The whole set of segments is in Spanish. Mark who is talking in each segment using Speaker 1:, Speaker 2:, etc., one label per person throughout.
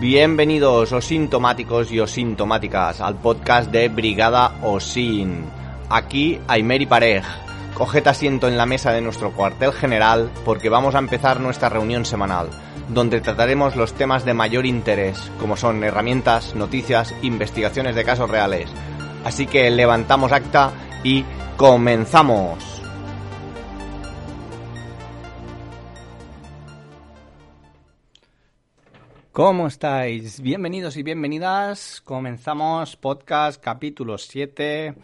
Speaker 1: Bienvenidos osintomáticos y osintomáticas al podcast de Brigada Osin. Aquí Aymeri Parej. Coged asiento en la mesa de nuestro cuartel general porque vamos a empezar nuestra reunión semanal, donde trataremos los temas de mayor interés, como son herramientas, noticias, investigaciones de casos reales. Así que levantamos acta y comenzamos. ¿Cómo estáis? Bienvenidos y bienvenidas. Comenzamos podcast capítulo 7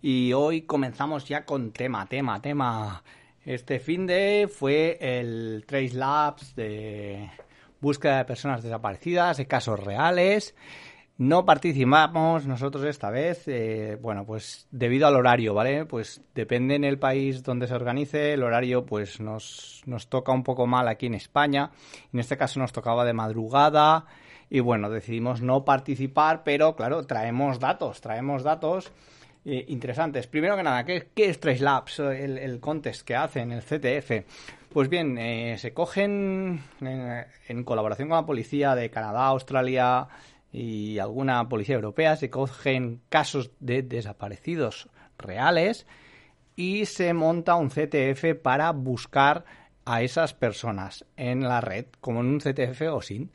Speaker 1: y hoy comenzamos ya con tema, tema, tema. Este fin de fue el Trace Labs de búsqueda de personas desaparecidas, de casos reales no participamos nosotros esta vez, eh, bueno, pues debido al horario, ¿vale? Pues depende en el país donde se organice, el horario pues nos, nos toca un poco mal aquí en España. En este caso nos tocaba de madrugada y bueno, decidimos no participar, pero claro, traemos datos, traemos datos eh, interesantes. Primero que nada, ¿qué, es Trace Labs, el, el, contest que hacen, el CTF? Pues bien, eh, se cogen en colaboración con la policía de Canadá, Australia, y alguna policía europea se cogen casos de desaparecidos reales y se monta un CTF para buscar a esas personas en la red, como en un CTF o sin.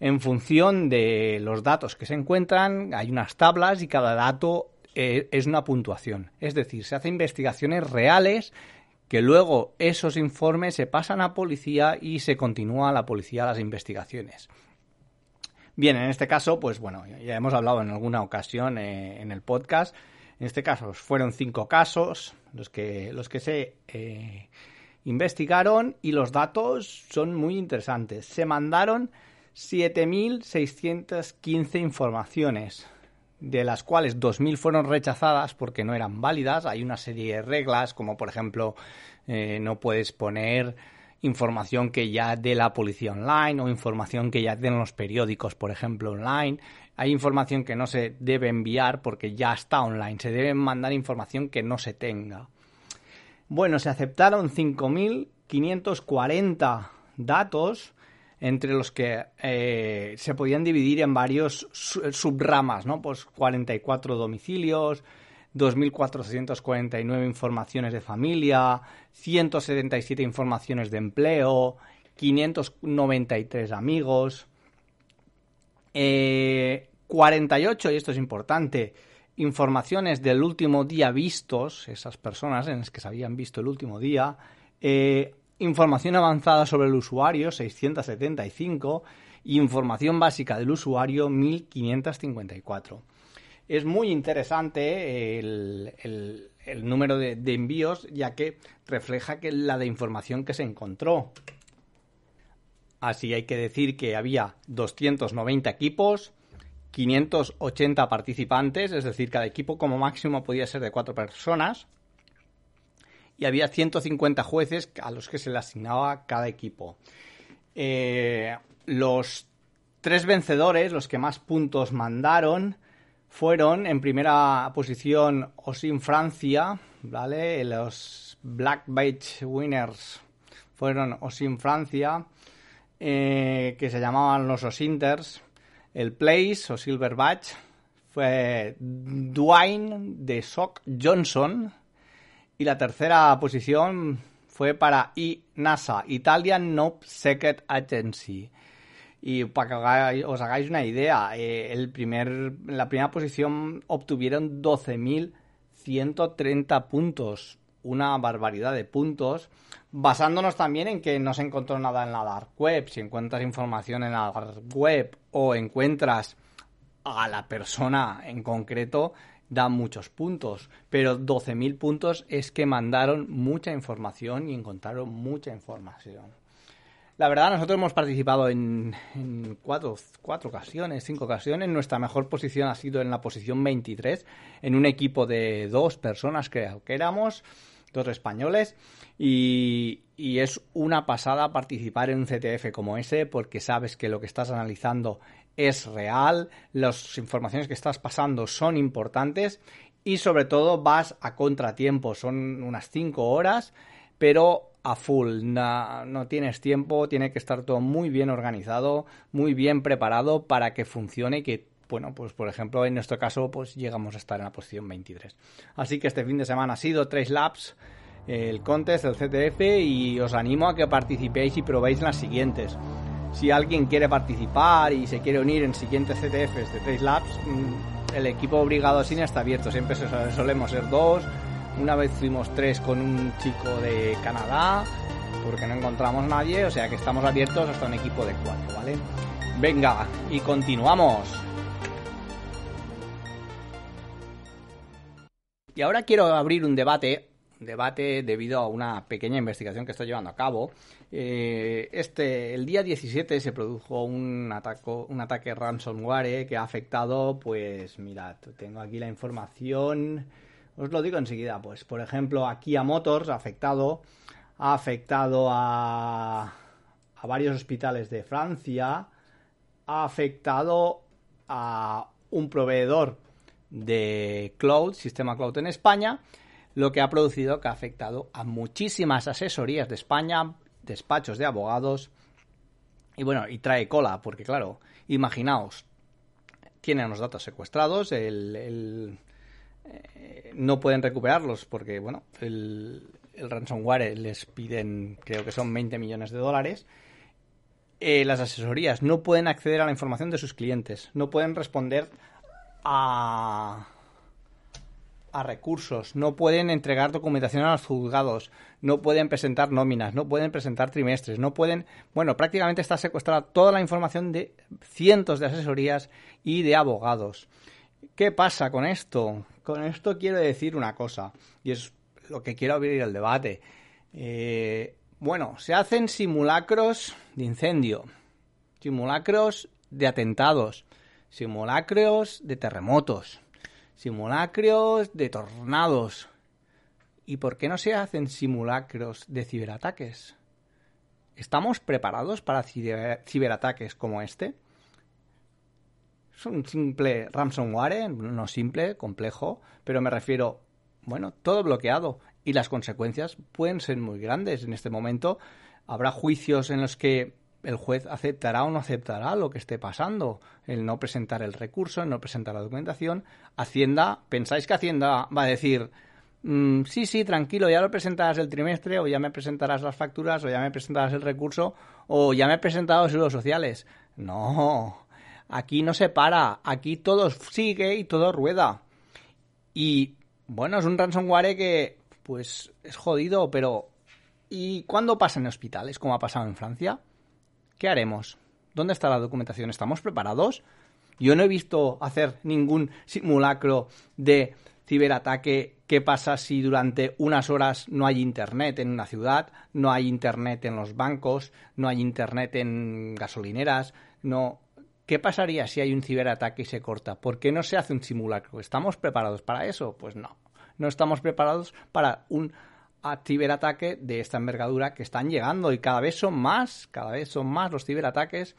Speaker 1: En función de los datos que se encuentran, hay unas tablas y cada dato eh, es una puntuación. Es decir, se hacen investigaciones reales que luego esos informes se pasan a policía y se continúa la policía las investigaciones. Bien, en este caso, pues bueno, ya hemos hablado en alguna ocasión eh, en el podcast. En este caso fueron cinco casos los que, los que se eh, investigaron y los datos son muy interesantes. Se mandaron 7.615 informaciones, de las cuales 2.000 fueron rechazadas porque no eran válidas. Hay una serie de reglas, como por ejemplo, eh, no puedes poner información que ya de la policía online o información que ya den los periódicos, por ejemplo, online. Hay información que no se debe enviar porque ya está online. Se debe mandar información que no se tenga. Bueno, se aceptaron 5.540 datos entre los que eh, se podían dividir en varios subramas, ¿no? Pues 44 domicilios, 2.449 informaciones de familia, 177 informaciones de empleo, 593 amigos, 48, eh, y esto es importante, informaciones del último día vistos, esas personas en las que se habían visto el último día, eh, información avanzada sobre el usuario, 675, y información básica del usuario, 1554 es muy interesante el, número de, envíos, ya que refleja la información que se encontró. Así hay que decir que había 290 equipos, 580 participantes, es decir, cada equipo como máximo podía ser de cuatro personas, y había 150 jueces a los que se le asignaba cada equipo. Eh, los tres vencedores, los que más puntos mandaron, fueron en primera posición Osin Francia, ¿vale? Los Black Badge Winners fueron Osin Francia, eh, que se llamaban los Osinters. El Place o Silver Badge fue Dwayne de Sock Johnson. Y la tercera posición fue para NASA, Italian Nope Secret Agency. Y para que os hagáis una idea, eh, el primer, la primera posición obtuvieron 12.130 puntos. Una barbaridad de puntos. Basándonos también en que no se encontró nada en la dark web. Si encuentras información en la dark web o encuentras a la persona en concreto, da muchos puntos. Pero 12.000 puntos es que mandaron mucha información y encontraron mucha información. La verdad, nosotros hemos participado en, cuatro, cuatro, ocasiones, cinco ocasiones. Nuestra mejor posición ha sido en la posición 23, en un equipo de dos personas, creo que éramos, dos españoles. Y, y es una pasada participar en un CTF como ese, porque sabes que lo que estás analizando es real, las informaciones que estás pasando son importantes y sobre todo vas a contratiempo. Son unas cinco horas, pero a full, no, tienes tiempo, tiene que estar todo muy bien organizado, muy bien preparado para que funcione y que bueno, pues por ejemplo, en nuestro caso, pues llegamos a estar en la posición 23. Así que este fin de semana ha sido tres laps, el contest, el CTF, y os animo a que participéis y probéis las siguientes. Si alguien quiere participar y se quiere unir en siguientes CTFs de tres laps, mm, el equipo Brigado Sin está abierto. Siempre solemos ser dos, una vez fuimos tres con un chico de Canadá, porque no encontramos nadie, o sea que estamos abiertos hasta un equipo de cuatro, ¿vale? Venga, y continuamos. Y ahora quiero abrir un debate, debate debido a una pequeña investigación que estoy llevando a cabo. Eh, este, el día 17 se produjo un, ataco, un ataque ransomware que ha afectado, pues mirad, tengo aquí la información os lo digo enseguida, pues por ejemplo a Motors ha afectado, ha afectado a, a varios hospitales de Francia, ha afectado a un proveedor de cloud, sistema cloud en España, lo que ha producido que ha afectado a muchísimas asesorías de España, despachos de abogados, y bueno, y trae cola, porque claro, imaginaos, tienen los datos secuestrados, el, eh, no pueden recuperarlos porque, bueno, el, ransomware les piden, creo que son 20 millones de dólares. Eh, las asesorías. No pueden acceder a la información de sus clientes, no pueden responder a, a recursos, no pueden entregar documentación a los juzgados, no pueden presentar nóminas, no pueden presentar trimestres, no pueden, bueno, prácticamente está secuestrada toda la información de cientos de asesorías y de abogados. ¿Qué pasa con esto? Con esto quiero decir una cosa, y es lo que quiero abrir el debate. Eh, bueno, se hacen simulacros de incendio, simulacros de atentados, simulacros de terremotos, simulacros de tornados. ¿Y por qué no se hacen simulacros de ciberataques? ¿Estamos preparados para ciberataques como este? Es un simple ransomware, no simple, complejo, pero me refiero, bueno, todo bloqueado y las consecuencias pueden ser muy grandes. En este momento habrá juicios en los que el juez aceptará o no aceptará lo que esté pasando, el no presentar el recurso, el no presentar la documentación. Hacienda, ¿pensáis que Hacienda va a decir, mm, sí, sí, tranquilo, ya lo presentarás el trimestre, o ya me presentarás las facturas, o ya me presentarás el recurso, o ya me he presentado los seguros sociales? No, Aquí no se para, aquí todo sigue y todo rueda. Y bueno, es un ransomware que pues es jodido, pero ¿y cuándo pasa en hospitales, como ha pasado en Francia? ¿Qué haremos? ¿Dónde está la documentación? ¿Estamos preparados? Yo no he visto hacer ningún simulacro de ciberataque. ¿Qué pasa si durante unas horas no hay internet en una ciudad, no hay internet en los bancos, no hay internet en gasolineras, no ¿Qué pasaría si hay un ciberataque y se corta? ¿Por qué no se hace un simulacro? ¿Estamos preparados para eso? Pues no. No estamos preparados para un ciberataque de esta envergadura que están llegando y cada vez son más, cada vez son más los ciberataques.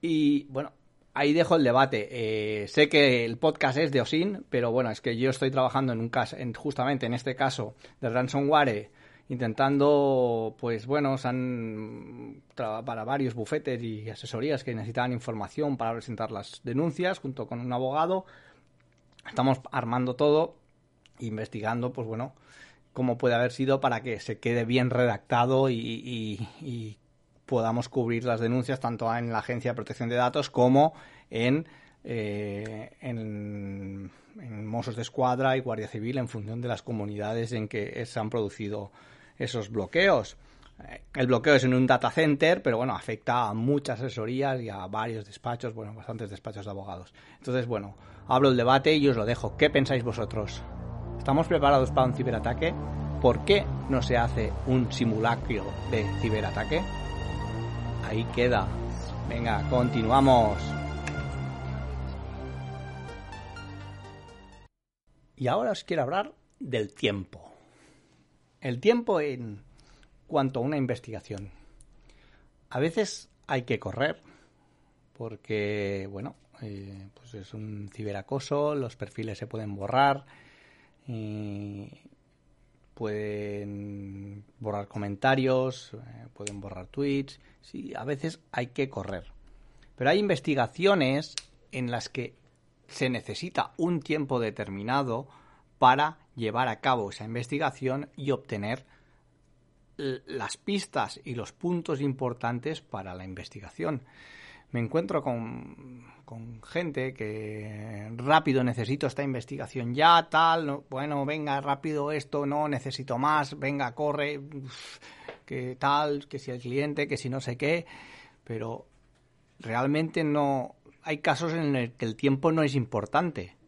Speaker 1: Y bueno, ahí dejo el debate. Eh, sé que el podcast es de OSIN, pero bueno, es que yo estoy trabajando en un caso, en, justamente en este caso de ransomware intentando, pues bueno, han para varios bufetes y asesorías que necesitaban información para presentar las denuncias junto con un abogado. Estamos armando todo, investigando, pues bueno, cómo puede haber sido para que se quede bien redactado y, podamos cubrir las denuncias tanto en la Agencia de Protección de Datos como en, eh, en Mossos de Escuadra y Guardia Civil en función de las comunidades en que se han producido esos bloqueos. El bloqueo es en un data center, pero bueno, afecta a muchas asesorías y a varios despachos, bueno, bastantes despachos de abogados. Entonces, bueno, hablo el debate y os lo dejo. ¿Qué pensáis vosotros? ¿Estamos preparados para un ciberataque? ¿Por qué no se hace un simulacro de ciberataque? Ahí queda. Venga, continuamos. Y ahora os quiero hablar del tiempo. El tiempo en cuanto a una investigación. A veces hay que correr porque, bueno, eh, pues es un ciberacoso, los perfiles se pueden borrar, pueden borrar comentarios, eh, pueden borrar tweets, sí, a veces hay que correr. Pero hay investigaciones en las que se necesita un tiempo determinado para llevar a cabo esa investigación y obtener las pistas y los puntos importantes para la investigación. Me encuentro con, gente que rápido necesito esta investigación ya, tal, bueno, venga, rápido esto, no, necesito más, venga, corre, que tal, que si el cliente, que si no sé qué, pero realmente no, hay casos en los que el tiempo no es importante.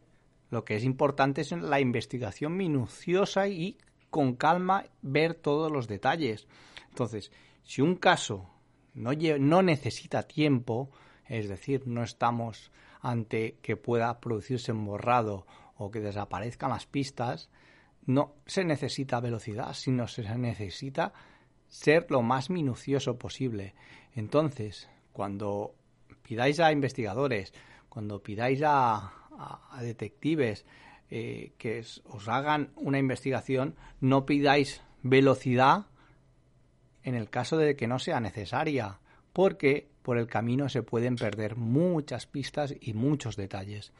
Speaker 1: Lo que es importante es la investigación minuciosa y con calma ver todos los detalles. Entonces, si un caso no, no necesita tiempo, es decir, no estamos ante que pueda producirse un borrado o que desaparezcan las pistas, no se necesita velocidad, sino se necesita ser lo más minucioso posible. Entonces, cuando pidáis a investigadores, cuando pidáis a, a detectives eh, que os hagan una investigación, no pidáis velocidad en el caso de que no sea necesaria, porque por el camino se pueden perder muchas pistas y muchos detalles.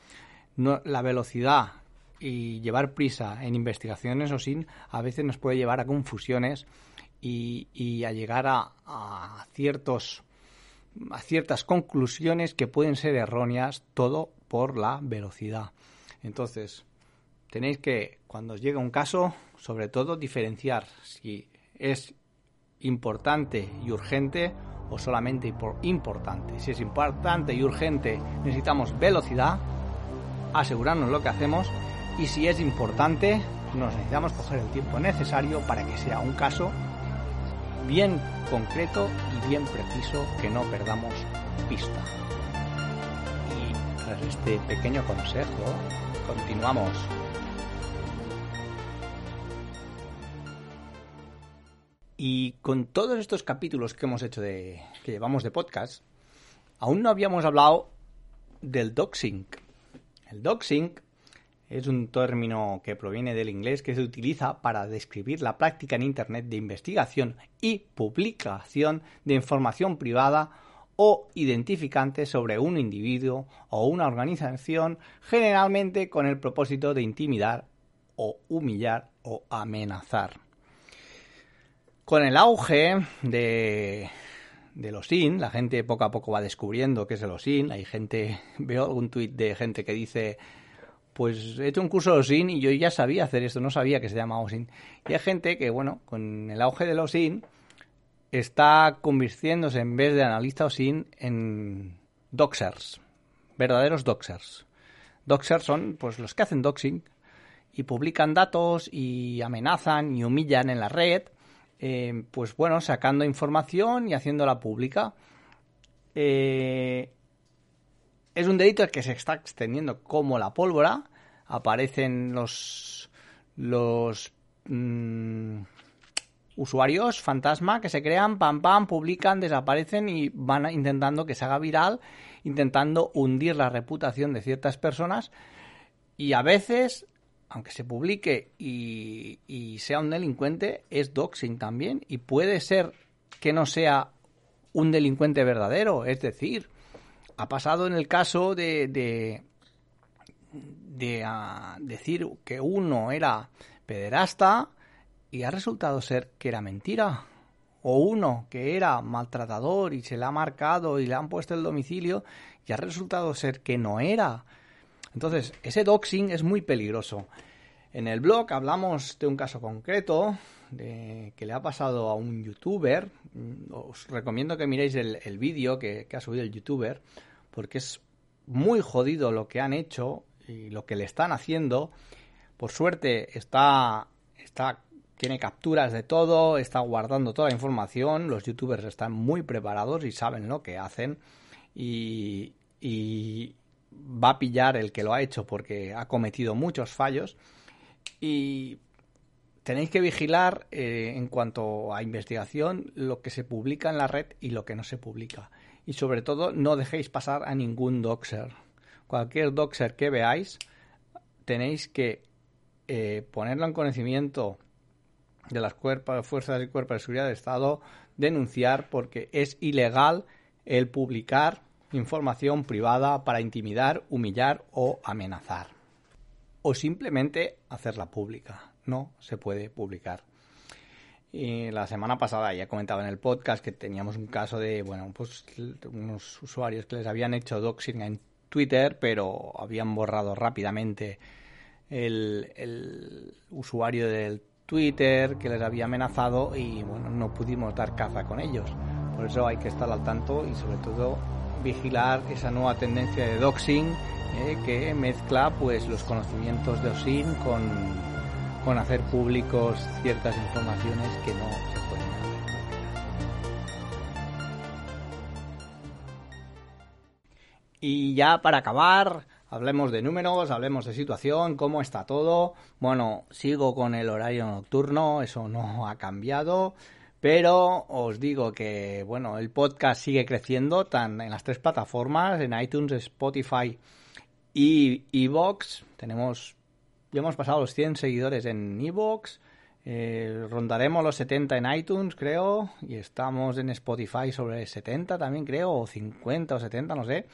Speaker 1: la velocidad y llevar prisa en investigaciones o sin a veces nos puede llevar a confusiones y, a llegar a, ciertos a ciertas conclusiones que pueden ser erróneas todo por la velocidad. Entonces, tenéis que, cuando os llega un caso, sobre todo diferenciar si es importante y urgente o solamente por importante. Si es importante y urgente, necesitamos velocidad, asegurarnos lo que hacemos y si es importante, nos necesitamos coger el tiempo necesario para que sea un caso bien concreto y bien preciso que no perdamos pista. Y tras este pequeño consejo, continuamos. Y con todos estos capítulos que hemos hecho de. que llevamos de podcast, aún no habíamos hablado del doxing. El doxing es un término que proviene del inglés que se utiliza para describir la práctica en Internet de investigación y publicación de información privada o identificante sobre un individuo o una organización, generalmente con el propósito de intimidar o humillar o amenazar. Con el auge de, los IN, la gente poco a poco va descubriendo qué es el OSIN. Hay gente, veo algún tuit de gente que dice, pues he hecho un curso de OSIN y yo ya sabía hacer esto, no sabía que se llama OSIN. Y hay gente que, bueno, con el auge de los OSIN está convirtiéndose en vez de analista OSIN en doxers, verdaderos doxers. Doxers son pues los que hacen doxing y publican datos y amenazan y humillan en la red eh, pues bueno, sacando información y haciéndola pública. Eh, es un delito que se está extendiendo como la pólvora. Aparecen los, los mm, usuarios fantasma que se crean, pam, pam, publican, desaparecen y van intentando que se haga viral, intentando hundir la reputación de ciertas personas. Y a veces aunque se publique y, sea un delincuente, es doxing también y puede ser que no sea un delincuente verdadero. Es decir, ha pasado en el caso de, de, ah, decir que uno era pederasta y ha resultado ser que era mentira. O uno que era maltratador y se le ha marcado y le han puesto el domicilio y ha resultado ser que no era. Entonces, ese doxing es muy peligroso. En el blog hablamos de un caso concreto de, que le ha pasado a un youtuber. Os recomiendo que miréis el, vídeo que, ha subido el youtuber, porque es muy jodido lo que han hecho y lo que le están haciendo. Por suerte está, está tiene capturas de todo, está guardando toda la información. Los youtubers están muy preparados y saben lo que hacen. y va a pillar el que lo ha hecho porque ha cometido muchos fallos y tenéis que vigilar eh, en cuanto a investigación lo que se publica en la red y lo que no se publica. Y sobre todo no dejéis pasar a ningún doxer. Cualquier doxer que veáis tenéis que eh, ponerlo en conocimiento de las fuerzas y cuerpos de seguridad del Estado denunciar porque es ilegal el publicar información privada para intimidar, humillar o amenazar. O simplemente hacerla pública. No se puede publicar. Y la semana pasada ya comentaba en el podcast que teníamos un caso de, bueno, pues unos usuarios que les habían hecho doxing en Twitter, pero habían borrado rápidamente el, usuario del Twitter que les había amenazado y bueno, no pudimos dar caza con ellos. Por eso hay que estar al tanto y sobre todo vigilar esa nueva tendencia de doxing eh, que mezcla pues los conocimientos de OSIN con, con hacer públicos ciertas informaciones que no se pueden. Y ya para acabar, hablemos de números, hablemos de situación, cómo está todo. Bueno, sigo con el horario nocturno, eso no ha cambiado. Pero os digo que, bueno, el podcast sigue creciendo tan en las tres plataformas, en iTunes, Spotify y Evox. Tenemos, ya hemos pasado los 100 seguidores en Evox. Eh, rondaremos los 70 en iTunes, creo. Y estamos en Spotify sobre 70 también, creo. O 50 o 70, no sé.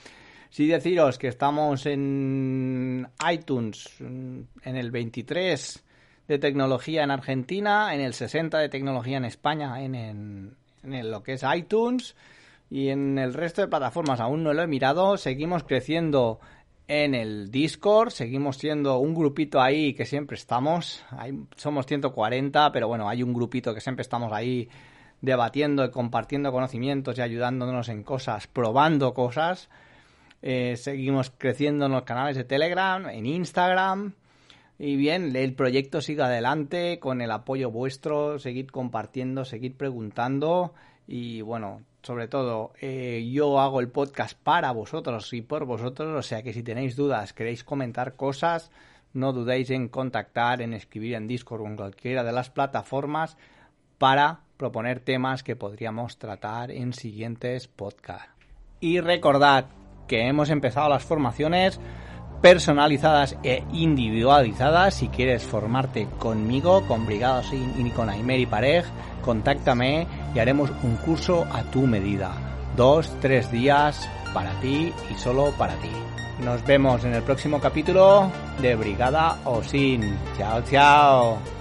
Speaker 1: Sí deciros que estamos en iTunes en el 23 de tecnología en Argentina, en el 60 de tecnología en España, en, en, lo que es iTunes y en el resto de plataformas. Aún no lo he mirado. Seguimos creciendo en el Discord, seguimos siendo un grupito ahí que siempre estamos. somos 140, pero bueno, hay un grupito que siempre estamos ahí debatiendo y compartiendo conocimientos y ayudándonos en cosas, probando cosas. Eh, seguimos creciendo en los canales de Telegram, en Instagram. Y bien, el proyecto sigue adelante con el apoyo vuestro, seguid compartiendo, seguid preguntando y bueno, sobre todo, eh, yo hago el podcast para vosotros y por vosotros, o sea que si tenéis dudas, queréis comentar cosas, no dudéis en contactar, en escribir en Discord o en cualquiera de las plataformas para proponer temas que podríamos tratar en siguientes podcasts. Y recordad que hemos empezado las formaciones personalizadas e individualizadas. Si quieres formarte conmigo, con Brigada y con Aimer y Parej, contáctame y haremos un curso a tu medida. Dos, tres días para ti y solo para ti. Nos vemos en el próximo capítulo de Brigada Osin. Chao, chao.